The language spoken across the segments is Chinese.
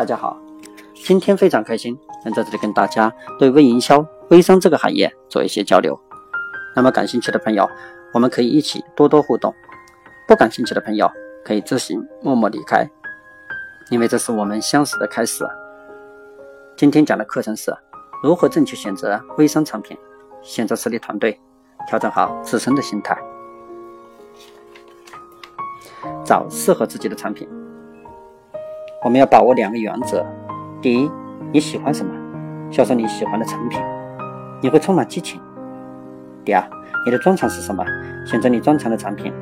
大家好，今天非常开心能在这里跟大家对微营销、微商这个行业做一些交流。那么感兴趣的朋友，我们可以一起多多互动；不感兴趣的朋友，可以自行默默离开，因为这是我们相识的开始。今天讲的课程是如何正确选择微商产品，选择实力团队，调整好自身的心态，找适合自己的产品。我们要把握两个原则：第一，你喜欢什么，销售你喜欢的产品，你会充满激情；第二，你的专长是什么，选择你专长的产品，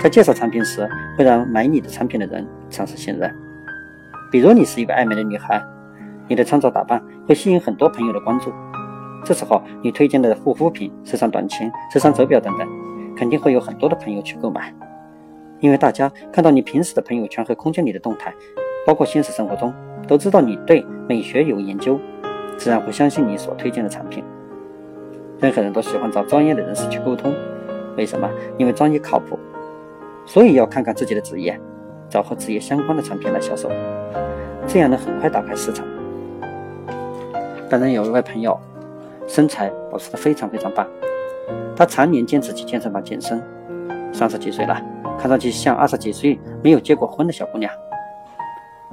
在介绍产品时会让买你的产品的人产生信任。比如你是一个爱美的女孩，你的穿着打扮会吸引很多朋友的关注，这时候你推荐的护肤品、时尚短裙、时尚手表等等，肯定会有很多的朋友去购买，因为大家看到你平时的朋友圈和空间里的动态。包括现实生活中都知道你对美学有研究，自然会相信你所推荐的产品。任何人都喜欢找专业的人士去沟通，为什么？因为专业靠谱。所以要看看自己的职业，找和职业相关的产品来销售，这样能很快打开市场。当然，有一位朋友身材保持的非常非常棒，他常年坚持去健身房健身，三十几岁了，看上去像二十几岁没有结过婚的小姑娘。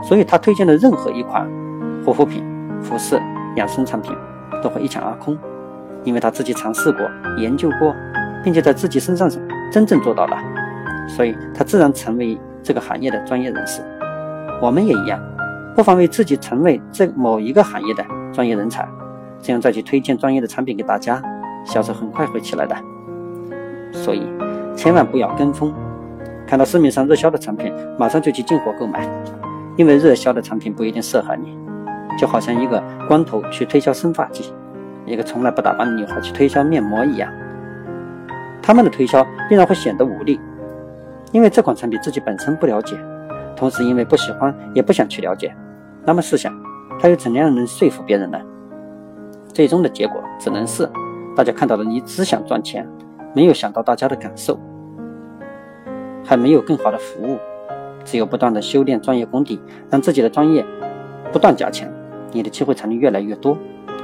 所以他推荐的任何一款护肤品、服饰、养生产品都会一抢而空，因为他自己尝试过、研究过，并且在自己身上真正做到了，所以他自然成为这个行业的专业人士。我们也一样，不妨为自己成为这某一个行业的专业人才，这样再去推荐专业的产品给大家，销售很快会起来的。所以千万不要跟风，看到市面上热销的产品，马上就去进货购买。因为热销的产品不一定适合你，就好像一个光头去推销生发剂，一个从来不打扮的女孩去推销面膜一样，他们的推销必然会显得无力，因为这款产品自己本身不了解，同时因为不喜欢也不想去了解，那么试想，他又怎样能说服别人呢？最终的结果只能是，大家看到的你只想赚钱，没有想到大家的感受，还没有更好的服务。只有不断的修炼专业功底，让自己的专业不断加强，你的机会才能越来越多。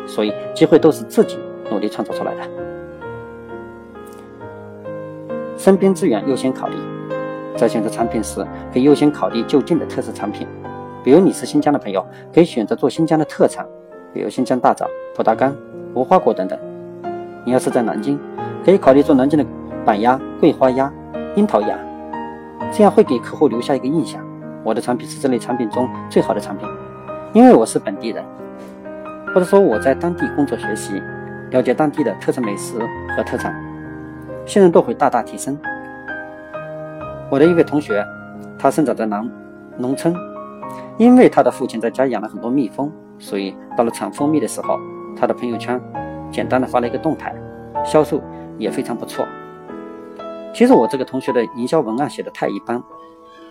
所以，机会都是自己努力创造出来的。身边资源优先考虑，在选择产品时，可以优先考虑就近的特色产品。比如你是新疆的朋友，可以选择做新疆的特产，比如新疆大枣、葡萄干、无花果等等。你要是在南京，可以考虑做南京的板鸭、桂花鸭、樱桃鸭。这样会给客户留下一个印象，我的产品是这类产品中最好的产品，因为我是本地人，或者说我在当地工作学习，了解当地的特色美食和特产，信任度会大大提升。我的一位同学，他生长在南农村，因为他的父亲在家养了很多蜜蜂，所以到了产蜂蜜的时候，他的朋友圈简单的发了一个动态，销售也非常不错。其实我这个同学的营销文案写的太一般，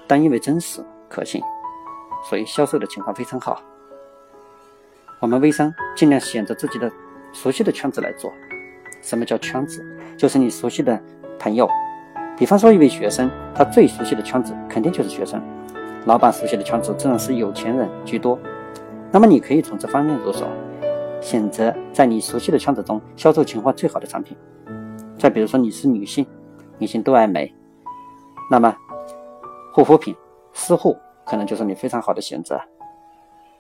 但因为真实可信，所以销售的情况非常好。我们微商尽量选择自己的熟悉的圈子来做。什么叫圈子？就是你熟悉的朋友。比方说一位学生，他最熟悉的圈子肯定就是学生。老板熟悉的圈子自然是有钱人居多。那么你可以从这方面入手，选择在你熟悉的圈子中销售情况最好的产品。再比如说你是女性。女性都爱美，那么护肤品、私护可能就是你非常好的选择。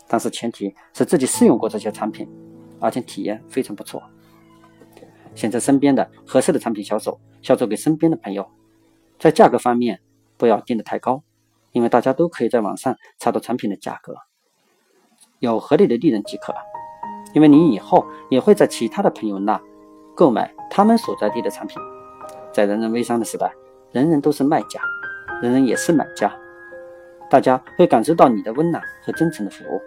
但是前提是自己试用过这些产品，而且体验非常不错。选择身边的合适的产品销售，销售给身边的朋友。在价格方面不要定的太高，因为大家都可以在网上查到产品的价格，有合理的利润即可。因为你以后也会在其他的朋友那购买他们所在地的产品。在人人微商的时代，人人都是卖家，人人也是买家，大家会感受到你的温暖和真诚的服务。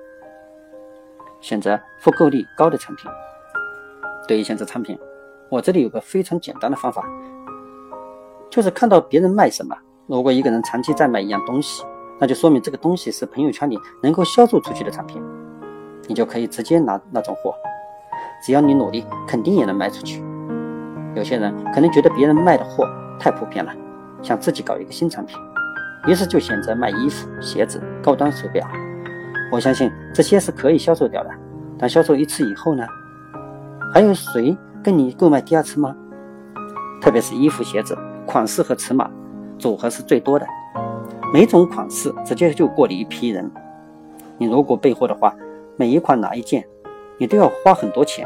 选择复购率高的产品。对于选择产品，我这里有个非常简单的方法，就是看到别人卖什么，如果一个人长期在买一样东西，那就说明这个东西是朋友圈里能够销售出去的产品，你就可以直接拿那种货，只要你努力，肯定也能卖出去。有些人可能觉得别人卖的货太普遍了，想自己搞一个新产品，于是就选择卖衣服、鞋子、高端手表。我相信这些是可以销售掉的。但销售一次以后呢，还有谁跟你购买第二次吗？特别是衣服、鞋子，款式和尺码组合是最多的，每种款式直接就过了一批人。你如果备货的话，每一款哪一件，你都要花很多钱。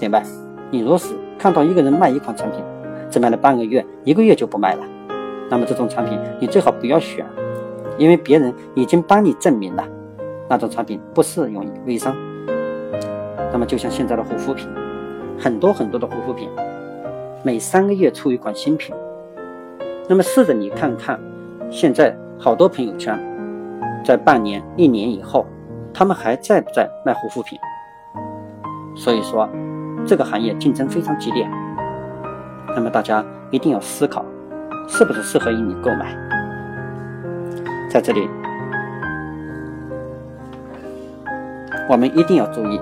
明白？你若是看到一个人卖一款产品，只卖了半个月、一个月就不卖了，那么这种产品你最好不要选。因为别人已经帮你证明了那种产品不适用于微商。那么就像现在的护肤品，很多很多的护肤品，每三个月出一款新品。那么试着你看看，现在好多朋友圈，在半年、一年以后，他们还在不在卖护肤品？所以说，这个行业竞争非常激烈。那么大家一定要思考，是不是适合于你购买。在这里，我们一定要注意。